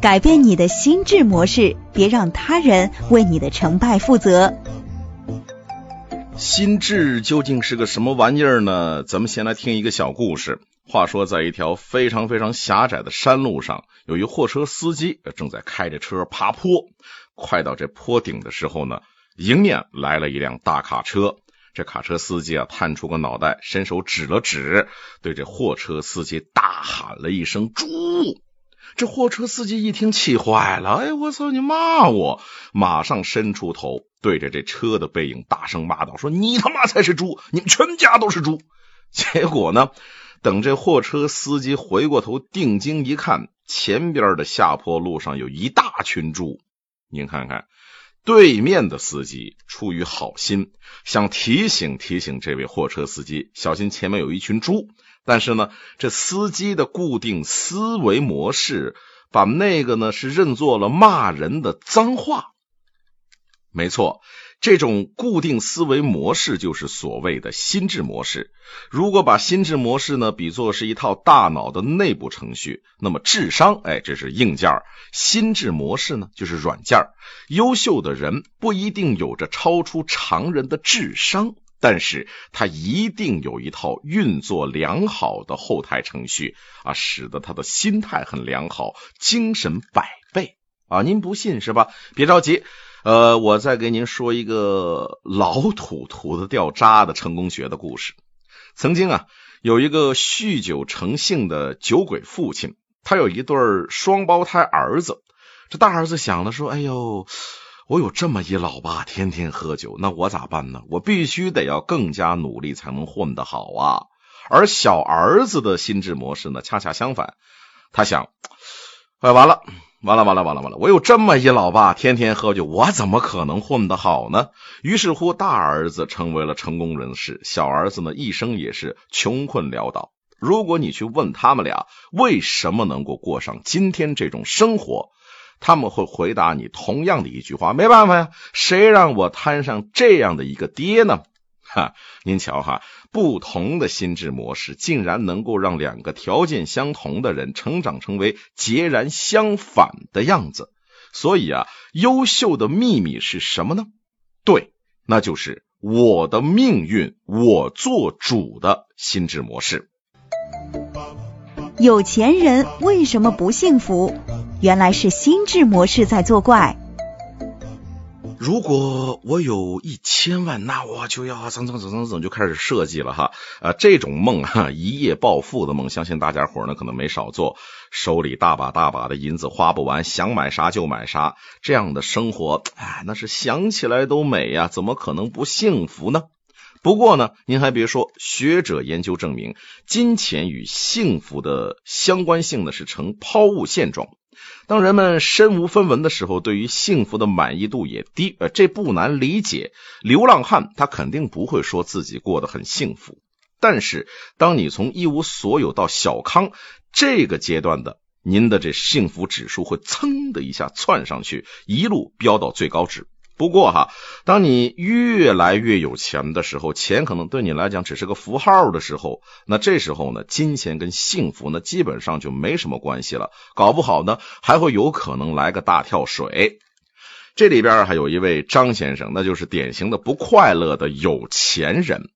改变你的心智模式，别让他人为你的成败负责。心智究竟是个什么玩意儿呢？咱们先来听一个小故事。话说，在一条非常非常狭窄的山路上，有一货车司机正在开着车爬坡。快到这坡顶的时候呢，迎面来了一辆大卡车。这卡车司机啊，探出个脑袋，伸手指了指，对这货车司机大喊了一声“猪”。这货车司机一听，气坏了，哎，我操，你骂我！马上伸出头，对着这车的背影大声骂道：“说你他妈才是猪，你们全家都是猪！”结果呢，等这货车司机回过头定睛一看，前边的下坡路上有一大群猪。您看看，对面的司机出于好心，想提醒提醒这位货车司机，小心前面有一群猪。但是呢，这司机的固定思维模式，把那个呢是认作了骂人的脏话。没错，这种固定思维模式就是所谓的心智模式。如果把心智模式呢比作是一套大脑的内部程序，那么智商，哎，这是硬件心智模式呢就是软件优秀的人不一定有着超出常人的智商。但是他一定有一套运作良好的后台程序啊，使得他的心态很良好，精神百倍啊！您不信是吧？别着急，呃，我再给您说一个老土土的掉渣的成功学的故事。曾经啊，有一个酗酒成性的酒鬼父亲，他有一对双胞胎儿子。这大儿子想了说：“哎呦。”我有这么一老爸，天天喝酒，那我咋办呢？我必须得要更加努力，才能混得好啊！而小儿子的心智模式呢，恰恰相反，他想：哎，完了，完了，完了，完了，完了！我有这么一老爸，天天喝酒，我怎么可能混得好呢？于是乎，大儿子成为了成功人士，小儿子呢，一生也是穷困潦倒。如果你去问他们俩为什么能够过上今天这种生活？他们会回答你同样的一句话：没办法呀，谁让我摊上这样的一个爹呢？哈，您瞧哈，不同的心智模式竟然能够让两个条件相同的人成长成为截然相反的样子。所以啊，优秀的秘密是什么呢？对，那就是我的命运我做主的心智模式。有钱人为什么不幸福？原来是心智模式在作怪。如果我有一千万，那我就要怎怎怎怎怎就开始设计了哈。啊，这种梦哈，一夜暴富的梦，相信大家伙呢可能没少做。手里大把大把的银子花不完，想买啥就买啥，这样的生活，哎，那是想起来都美呀，怎么可能不幸福呢？不过呢，您还别说，学者研究证明，金钱与幸福的相关性呢是呈抛物线状。当人们身无分文的时候，对于幸福的满意度也低。呃，这不难理解。流浪汉他肯定不会说自己过得很幸福。但是，当你从一无所有到小康这个阶段的，您的这幸福指数会噌的一下窜上去，一路飙到最高值。不过哈，当你越来越有钱的时候，钱可能对你来讲只是个符号的时候，那这时候呢，金钱跟幸福呢基本上就没什么关系了，搞不好呢还会有可能来个大跳水。这里边还有一位张先生，那就是典型的不快乐的有钱人。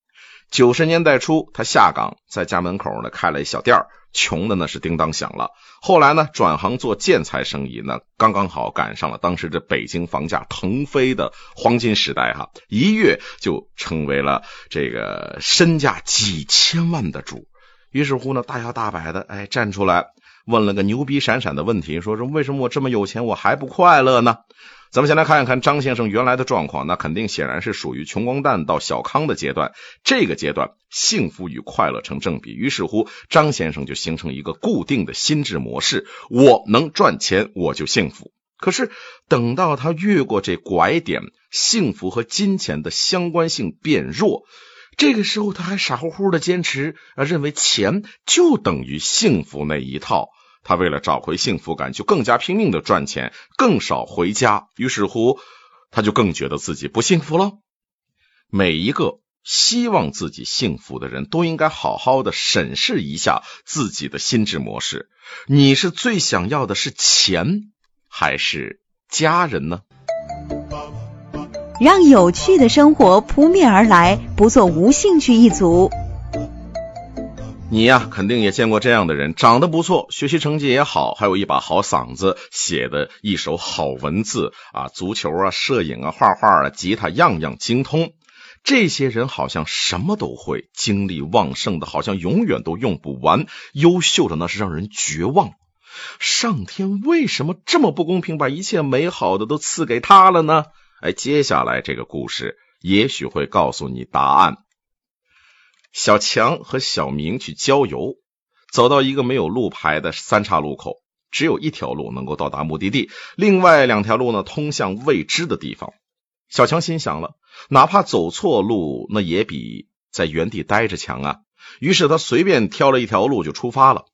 九十年代初，他下岗，在家门口呢开了一小店儿穷的那是叮当响了。后来呢，转行做建材生意，那刚刚好赶上了当时这北京房价腾飞的黄金时代哈，一跃就成为了这个身价几千万的主。于是乎呢，大摇大摆的哎站出来，问了个牛逼闪闪的问题，说说为什么我这么有钱，我还不快乐呢？咱们先来看一看张先生原来的状况，那肯定显然是属于穷光蛋到小康的阶段。这个阶段幸福与快乐成正比，于是乎张先生就形成一个固定的心智模式：我能赚钱，我就幸福。可是等到他越过这拐点，幸福和金钱的相关性变弱，这个时候他还傻乎乎的坚持啊，认为钱就等于幸福那一套。他为了找回幸福感，就更加拼命的赚钱，更少回家。于是乎，他就更觉得自己不幸福了。每一个希望自己幸福的人都应该好好的审视一下自己的心智模式。你是最想要的是钱，还是家人呢？让有趣的生活扑面而来，不做无兴趣一族。你呀，肯定也见过这样的人，长得不错，学习成绩也好，还有一把好嗓子，写的一手好文字啊，足球啊，摄影啊，画画啊，吉他样样精通。这些人好像什么都会，精力旺盛的，好像永远都用不完，优秀的那是让人绝望。上天为什么这么不公平，把一切美好的都赐给他了呢？哎，接下来这个故事也许会告诉你答案。小强和小明去郊游，走到一个没有路牌的三岔路口，只有一条路能够到达目的地，另外两条路呢通向未知的地方。小强心想了，哪怕走错路，那也比在原地待着强啊。于是他随便挑了一条路就出发了。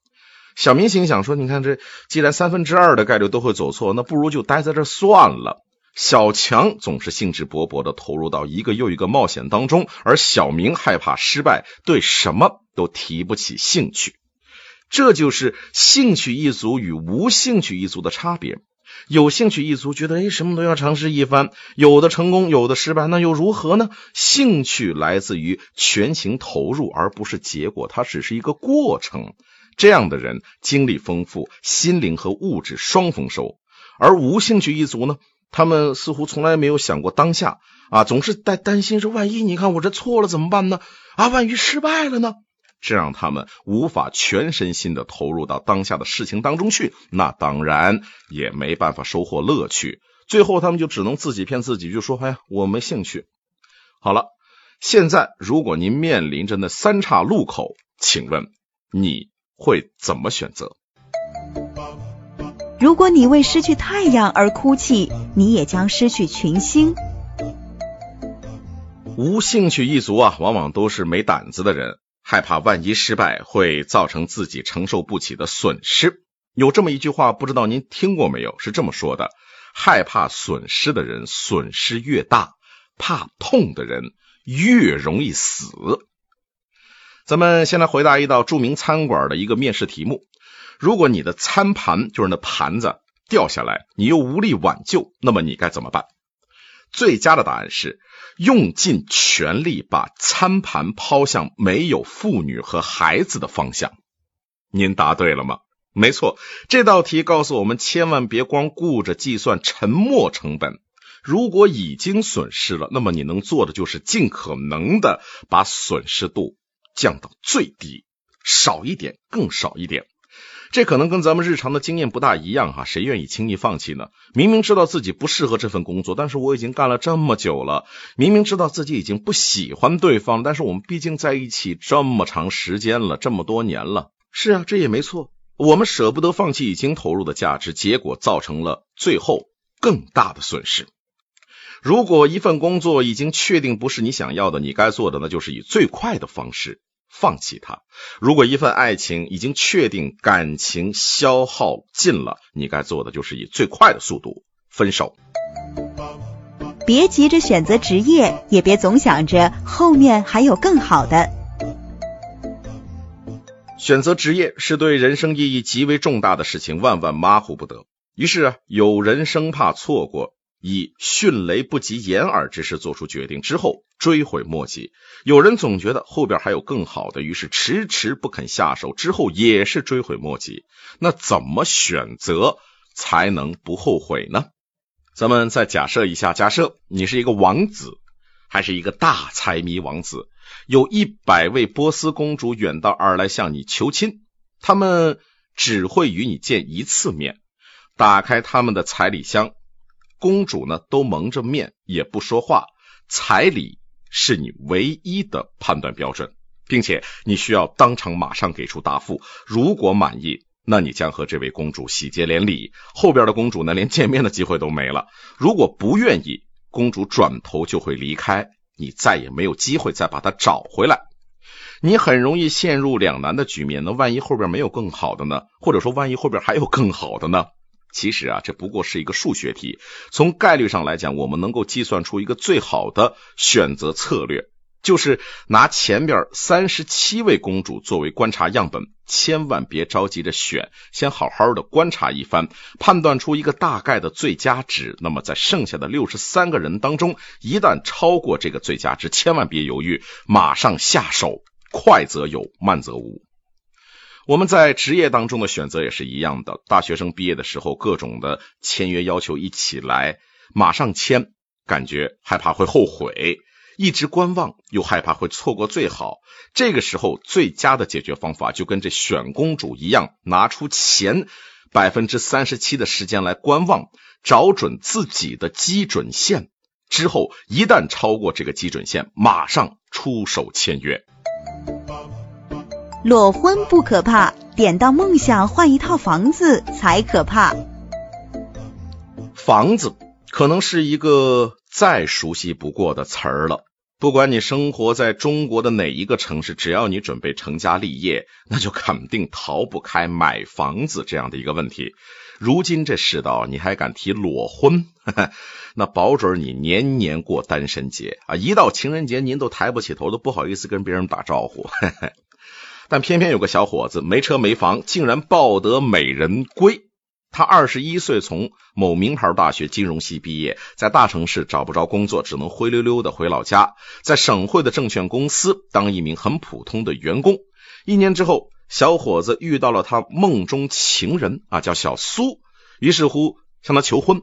小明心想说：“你看这，既然三分之二的概率都会走错，那不如就待在这算了。”小强总是兴致勃勃的投入到一个又一个冒险当中，而小明害怕失败，对什么都提不起兴趣。这就是兴趣一族与无兴趣一族的差别。有兴趣一族觉得，哎，什么都要尝试一番，有的成功，有的失败，那又如何呢？兴趣来自于全情投入，而不是结果，它只是一个过程。这样的人经历丰富，心灵和物质双丰收。而无兴趣一族呢？他们似乎从来没有想过当下啊，总是在担心说，万一你看我这错了怎么办呢？啊，万一失败了呢？这让他们无法全身心的投入到当下的事情当中去，那当然也没办法收获乐趣。最后他们就只能自己骗自己，就说：“哎呀，我没兴趣。”好了，现在如果您面临着那三岔路口，请问你会怎么选择？如果你为失去太阳而哭泣，你也将失去群星。无兴趣一族啊，往往都是没胆子的人，害怕万一失败会造成自己承受不起的损失。有这么一句话，不知道您听过没有？是这么说的：害怕损失的人，损失越大；怕痛的人，越容易死。咱们先来回答一道著名餐馆的一个面试题目。如果你的餐盘就是那盘子掉下来，你又无力挽救，那么你该怎么办？最佳的答案是用尽全力把餐盘抛向没有妇女和孩子的方向。您答对了吗？没错，这道题告诉我们，千万别光顾着计算沉没成本。如果已经损失了，那么你能做的就是尽可能的把损失度降到最低，少一点，更少一点。这可能跟咱们日常的经验不大一样哈，谁愿意轻易放弃呢？明明知道自己不适合这份工作，但是我已经干了这么久了；明明知道自己已经不喜欢对方，但是我们毕竟在一起这么长时间了，这么多年了。是啊，这也没错。我们舍不得放弃已经投入的价值，结果造成了最后更大的损失。如果一份工作已经确定不是你想要的，你该做的那就是以最快的方式。放弃他。如果一份爱情已经确定感情消耗尽了，你该做的就是以最快的速度分手。别急着选择职业，也别总想着后面还有更好的。选择职业是对人生意义极为重大的事情，万万马虎不得。于是啊，有人生怕错过。以迅雷不及掩耳之势做出决定之后，追悔莫及。有人总觉得后边还有更好的，于是迟迟不肯下手，之后也是追悔莫及。那怎么选择才能不后悔呢？咱们再假设一下，假设你是一个王子，还是一个大财迷王子，有一百位波斯公主远道而来向你求亲，他们只会与你见一次面，打开他们的彩礼箱。公主呢，都蒙着面，也不说话。彩礼是你唯一的判断标准，并且你需要当场马上给出答复。如果满意，那你将和这位公主喜结连理。后边的公主呢，连见面的机会都没了。如果不愿意，公主转头就会离开，你再也没有机会再把她找回来。你很容易陷入两难的局面。那万一后边没有更好的呢？或者说，万一后边还有更好的呢？其实啊，这不过是一个数学题。从概率上来讲，我们能够计算出一个最好的选择策略，就是拿前边三十七位公主作为观察样本，千万别着急着选，先好好的观察一番，判断出一个大概的最佳值。那么在剩下的六十三个人当中，一旦超过这个最佳值，千万别犹豫，马上下手，快则有，慢则无。我们在职业当中的选择也是一样的，大学生毕业的时候，各种的签约要求一起来，马上签，感觉害怕会后悔。一直观望，又害怕会错过最好。这个时候，最佳的解决方法就跟这选公主一样，拿出前百分之三十七的时间来观望，找准自己的基准线。之后，一旦超过这个基准线，马上出手签约。裸婚不可怕，点到梦想换一套房子才可怕。房子可能是一个再熟悉不过的词儿了。不管你生活在中国的哪一个城市，只要你准备成家立业，那就肯定逃不开买房子这样的一个问题。如今这世道，你还敢提裸婚？那保准你年年过单身节啊！一到情人节，您都抬不起头，都不好意思跟别人打招呼。但偏偏有个小伙子没车没房，竟然抱得美人归。他二十一岁，从某名牌大学金融系毕业，在大城市找不着工作，只能灰溜溜的回老家，在省会的证券公司当一名很普通的员工。一年之后，小伙子遇到了他梦中情人啊，叫小苏，于是乎向他求婚。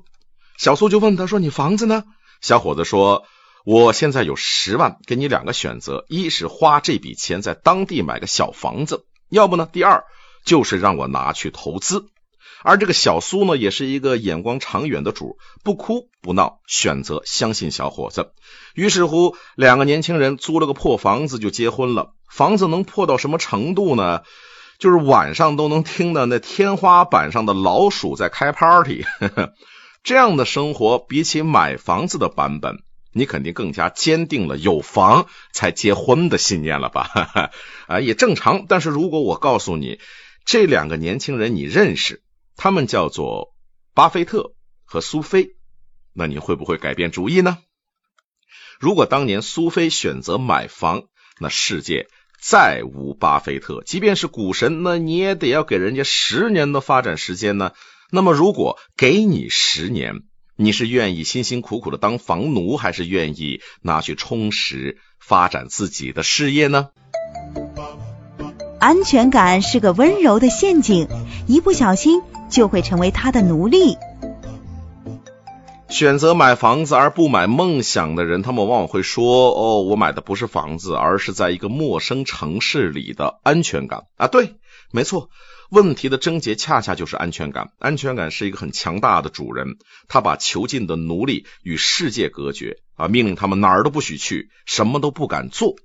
小苏就问他说：“你房子呢？”小伙子说：“我现在有十万，给你两个选择：一是花这笔钱在当地买个小房子，要不呢，第二就是让我拿去投资。”而这个小苏呢，也是一个眼光长远的主，不哭不闹，选择相信小伙子。于是乎，两个年轻人租了个破房子就结婚了。房子能破到什么程度呢？就是晚上都能听到那天花板上的老鼠在开 party。这样的生活，比起买房子的版本，你肯定更加坚定了有房才结婚的信念了吧？啊，也正常。但是如果我告诉你，这两个年轻人你认识？他们叫做巴菲特和苏菲，那你会不会改变主意呢？如果当年苏菲选择买房，那世界再无巴菲特。即便是股神，那你也得要给人家十年的发展时间呢。那么，如果给你十年，你是愿意辛辛苦苦的当房奴，还是愿意拿去充实发展自己的事业呢？安全感是个温柔的陷阱，一不小心。就会成为他的奴隶。选择买房子而不买梦想的人，他们往往会说：“哦，我买的不是房子，而是在一个陌生城市里的安全感啊！”对，没错，问题的症结恰恰就是安全感。安全感是一个很强大的主人，他把囚禁的奴隶与世界隔绝啊，命令他们哪儿都不许去，什么都不敢做。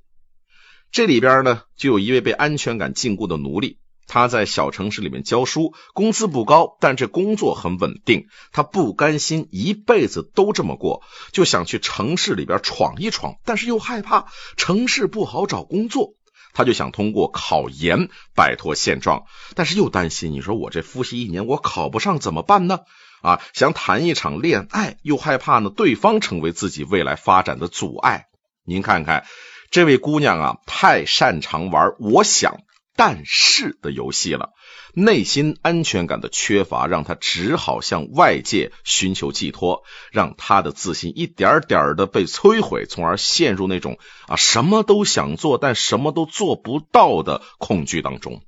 这里边呢，就有一位被安全感禁锢的奴隶。他在小城市里面教书，工资不高，但这工作很稳定。他不甘心一辈子都这么过，就想去城市里边闯一闯，但是又害怕城市不好找工作。他就想通过考研摆脱现状，但是又担心，你说我这复习一年，我考不上怎么办呢？啊，想谈一场恋爱，又害怕呢对方成为自己未来发展的阻碍。您看看，这位姑娘啊，太擅长玩，我想。但是的游戏了，内心安全感的缺乏让他只好向外界寻求寄托，让他的自信一点点的被摧毁，从而陷入那种啊什么都想做但什么都做不到的恐惧当中。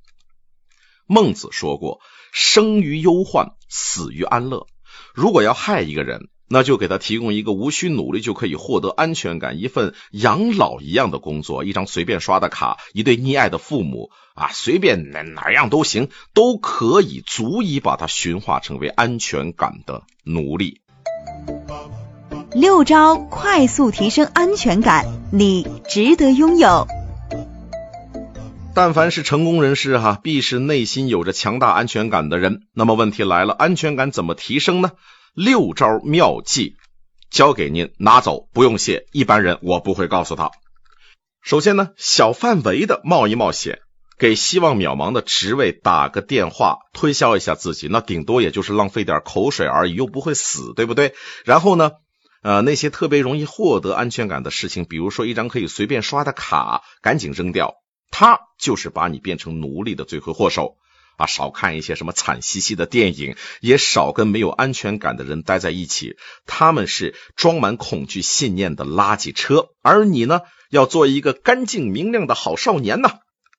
孟子说过：“生于忧患，死于安乐。”如果要害一个人。那就给他提供一个无需努力就可以获得安全感、一份养老一样的工作，一张随便刷的卡，一对溺爱的父母啊，随便哪哪样都行，都可以足以把他驯化成为安全感的奴隶。六招快速提升安全感，你值得拥有。但凡是成功人士哈，必是内心有着强大安全感的人。那么问题来了，安全感怎么提升呢？六招妙计，交给您拿走，不用谢。一般人我不会告诉他。首先呢，小范围的冒一冒险，给希望渺茫的职位打个电话，推销一下自己，那顶多也就是浪费点口水而已，又不会死，对不对？然后呢，呃，那些特别容易获得安全感的事情，比如说一张可以随便刷的卡，赶紧扔掉，它就是把你变成奴隶的罪魁祸首。啊，少看一些什么惨兮兮的电影，也少跟没有安全感的人待在一起。他们是装满恐惧信念的垃圾车，而你呢，要做一个干净明亮的好少年呢。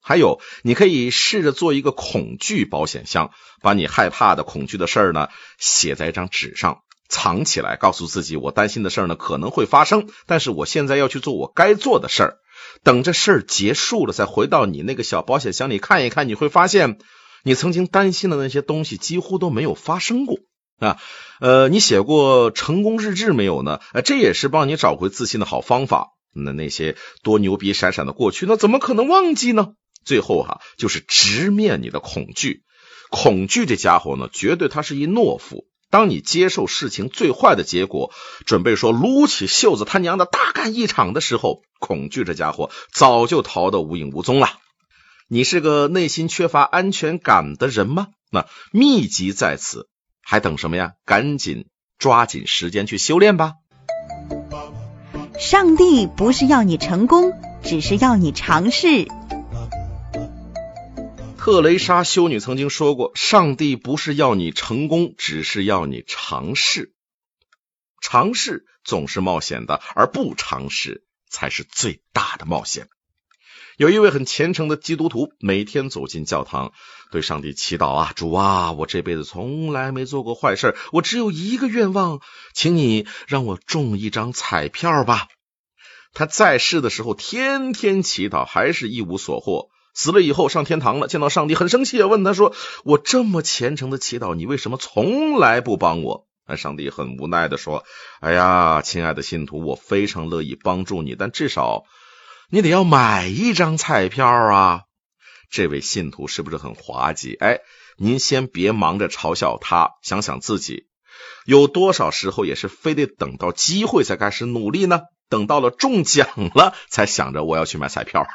还有，你可以试着做一个恐惧保险箱，把你害怕的、恐惧的事儿呢，写在一张纸上，藏起来，告诉自己，我担心的事儿呢可能会发生，但是我现在要去做我该做的事儿。等这事儿结束了，再回到你那个小保险箱里看一看，你会发现。你曾经担心的那些东西几乎都没有发生过啊，呃，你写过成功日志没有呢？呃，这也是帮你找回自信的好方法。那那些多牛逼闪闪的过去，那怎么可能忘记呢？最后哈，就是直面你的恐惧。恐惧这家伙呢，绝对他是一懦夫。当你接受事情最坏的结果，准备说撸起袖子他娘的大干一场的时候，恐惧这家伙早就逃得无影无踪了。你是个内心缺乏安全感的人吗？那秘籍在此，还等什么呀？赶紧抓紧时间去修炼吧！上帝不是要你成功，只是要你尝试。特蕾莎修女曾经说过：“上帝不是要你成功，只是要你尝试。尝试总是冒险的，而不尝试才是最大的冒险。”有一位很虔诚的基督徒，每天走进教堂，对上帝祈祷啊，主啊，我这辈子从来没做过坏事，我只有一个愿望，请你让我中一张彩票吧。他在世的时候天天祈祷，还是一无所获。死了以后上天堂了，见到上帝很生气，问他说：“我这么虔诚的祈祷，你为什么从来不帮我？”那上帝很无奈的说：“哎呀，亲爱的信徒，我非常乐意帮助你，但至少……”你得要买一张彩票啊！这位信徒是不是很滑稽？哎，您先别忙着嘲笑他，想想自己，有多少时候也是非得等到机会才开始努力呢？等到了中奖了，才想着我要去买彩票。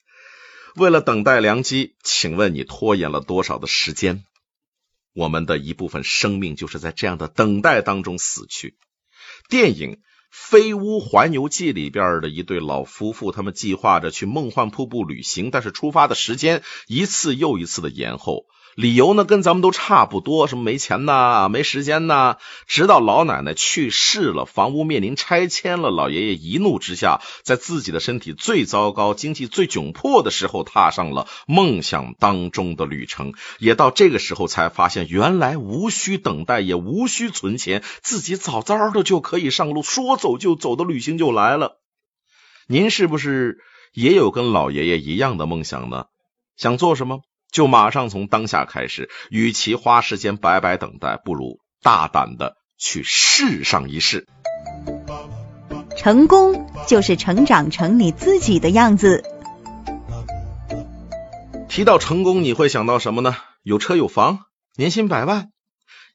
为了等待良机，请问你拖延了多少的时间？我们的一部分生命就是在这样的等待当中死去。电影。《飞屋环游记》里边的一对老夫妇，他们计划着去梦幻瀑布旅行，但是出发的时间一次又一次的延后。理由呢，跟咱们都差不多，什么没钱呐，没时间呐。直到老奶奶去世了，房屋面临拆迁了，老爷爷一怒之下，在自己的身体最糟糕、经济最窘迫的时候，踏上了梦想当中的旅程。也到这个时候，才发现原来无需等待，也无需存钱，自己早早的就可以上路，说走就走的旅行就来了。您是不是也有跟老爷爷一样的梦想呢？想做什么？就马上从当下开始，与其花时间白白等待，不如大胆的去试上一试。成功就是成长成你自己的样子。提到成功，你会想到什么呢？有车有房，年薪百万。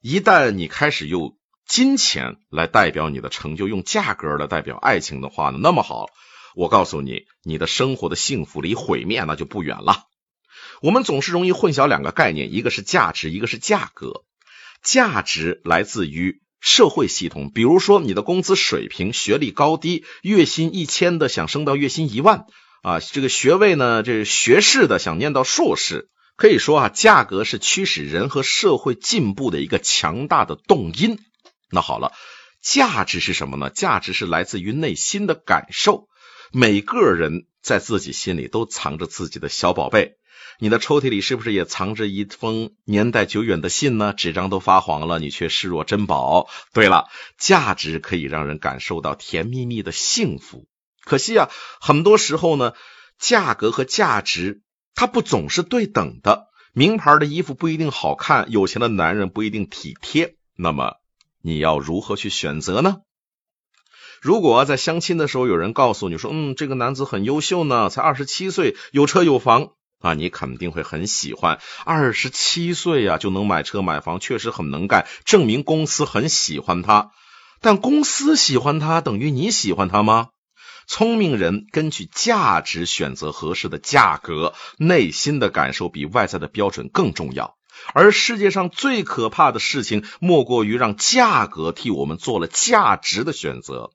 一旦你开始用金钱来代表你的成就，用价格来代表爱情的话呢？那么好，我告诉你，你的生活的幸福离毁灭那就不远了。我们总是容易混淆两个概念，一个是价值，一个是价格。价值来自于社会系统，比如说你的工资水平、学历高低，月薪一千的想升到月薪一万啊，这个学位呢，这学士的想念到硕士。可以说啊，价格是驱使人和社会进步的一个强大的动因。那好了，价值是什么呢？价值是来自于内心的感受。每个人在自己心里都藏着自己的小宝贝。你的抽屉里是不是也藏着一封年代久远的信呢？纸张都发黄了，你却视若珍宝。对了，价值可以让人感受到甜蜜蜜的幸福。可惜啊，很多时候呢，价格和价值它不总是对等的。名牌的衣服不一定好看，有钱的男人不一定体贴。那么你要如何去选择呢？如果在相亲的时候有人告诉你说：“嗯，这个男子很优秀呢，才二十七岁，有车有房。”啊，你肯定会很喜欢。二十七岁呀，就能买车买房，确实很能干，证明公司很喜欢他。但公司喜欢他，等于你喜欢他吗？聪明人根据价值选择合适的价格，内心的感受比外在的标准更重要。而世界上最可怕的事情，莫过于让价格替我们做了价值的选择。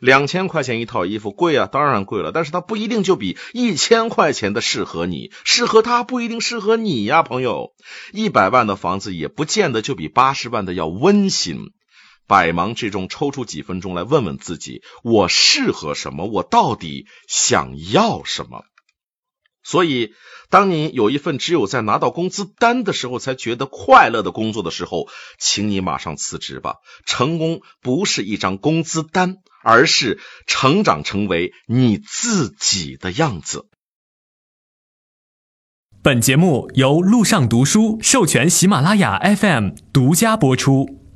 两千块钱一套衣服贵啊，当然贵了，但是它不一定就比一千块钱的适合你，适合它不一定适合你呀，朋友。一百万的房子也不见得就比八十万的要温馨。百忙之中抽出几分钟来问问自己：我适合什么？我到底想要什么？所以，当你有一份只有在拿到工资单的时候才觉得快乐的工作的时候，请你马上辞职吧。成功不是一张工资单，而是成长成为你自己的样子。本节目由路上读书授权喜马拉雅 FM 独家播出。